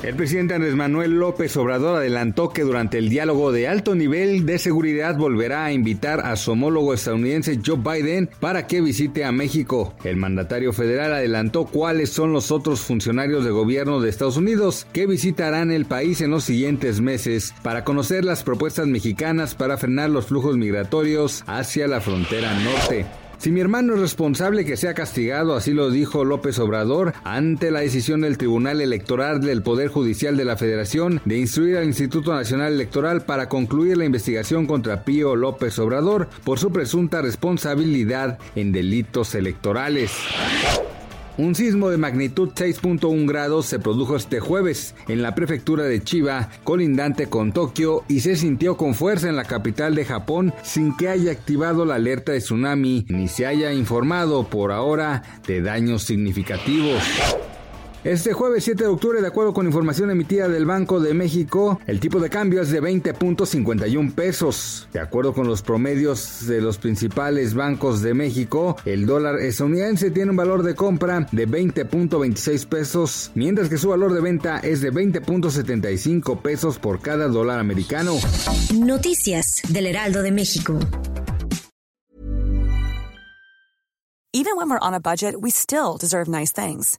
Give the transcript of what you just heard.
El presidente Andrés Manuel López Obrador adelantó que durante el diálogo de alto nivel de seguridad volverá a invitar a su homólogo estadounidense Joe Biden para que visite a México. El mandatario federal adelantó cuáles son los otros funcionarios de gobierno de Estados Unidos que visitarán el país en los siguientes meses para conocer las propuestas mexicanas para frenar los flujos migratorios hacia la frontera norte. Si mi hermano es responsable que sea castigado, así lo dijo López Obrador, ante la decisión del Tribunal Electoral del Poder Judicial de la Federación de instruir al Instituto Nacional Electoral para concluir la investigación contra Pío López Obrador por su presunta responsabilidad en delitos electorales. Un sismo de magnitud 6.1 grados se produjo este jueves en la prefectura de Chiba, colindante con Tokio, y se sintió con fuerza en la capital de Japón sin que haya activado la alerta de tsunami ni se haya informado por ahora de daños significativos. Este jueves 7 de octubre, de acuerdo con información emitida del Banco de México, el tipo de cambio es de 20.51 pesos. De acuerdo con los promedios de los principales bancos de México, el dólar estadounidense tiene un valor de compra de 20.26 pesos, mientras que su valor de venta es de 20.75 pesos por cada dólar americano. Noticias del Heraldo de México. Even when we're on a budget, we still deserve nice things.